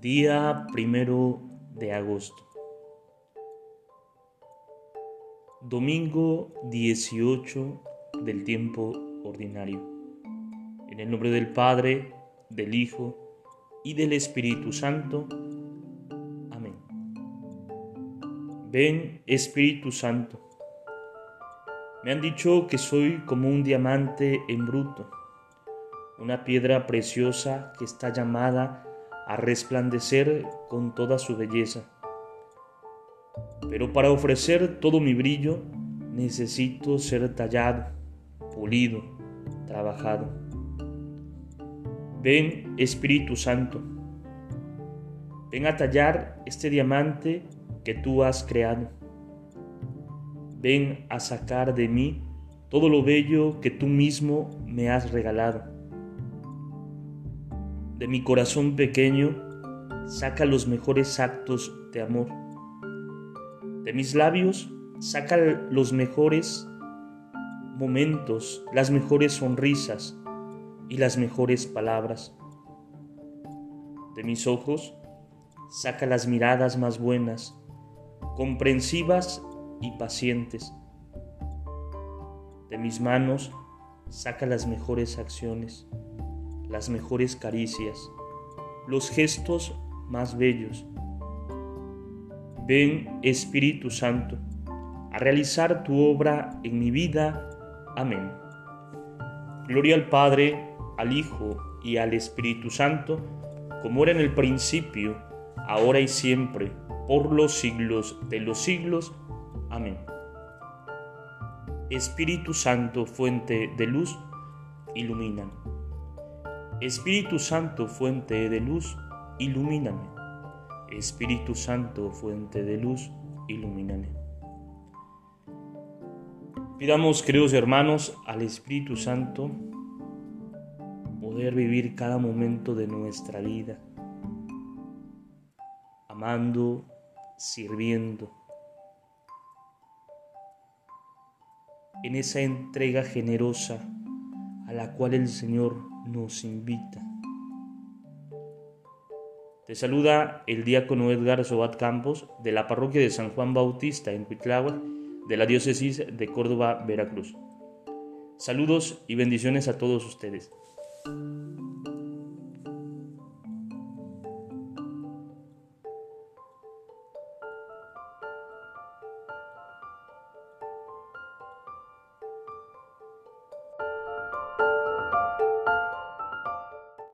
Día primero de agosto. Domingo 18 del tiempo ordinario. En el nombre del Padre, del Hijo y del Espíritu Santo. Amén. Ven, Espíritu Santo. Me han dicho que soy como un diamante en bruto, una piedra preciosa que está llamada a resplandecer con toda su belleza. Pero para ofrecer todo mi brillo necesito ser tallado, pulido, trabajado. Ven Espíritu Santo, ven a tallar este diamante que tú has creado. Ven a sacar de mí todo lo bello que tú mismo me has regalado de mi corazón pequeño, saca los mejores actos de amor. De mis labios, saca los mejores momentos, las mejores sonrisas y las mejores palabras. De mis ojos, saca las miradas más buenas, comprensivas y pacientes. De mis manos, saca las mejores acciones las mejores caricias, los gestos más bellos. Ven, Espíritu Santo, a realizar tu obra en mi vida. Amén. Gloria al Padre, al Hijo y al Espíritu Santo, como era en el principio, ahora y siempre, por los siglos de los siglos. Amén. Espíritu Santo, fuente de luz, ilumina. Espíritu Santo, fuente de luz, ilumíname. Espíritu Santo, fuente de luz, ilumíname. Pidamos, queridos hermanos, al Espíritu Santo poder vivir cada momento de nuestra vida, amando, sirviendo, en esa entrega generosa a la cual el Señor nos invita. Te saluda el diácono Edgar Sobat Campos de la parroquia de San Juan Bautista en Cuitláhuac de la diócesis de Córdoba, Veracruz. Saludos y bendiciones a todos ustedes.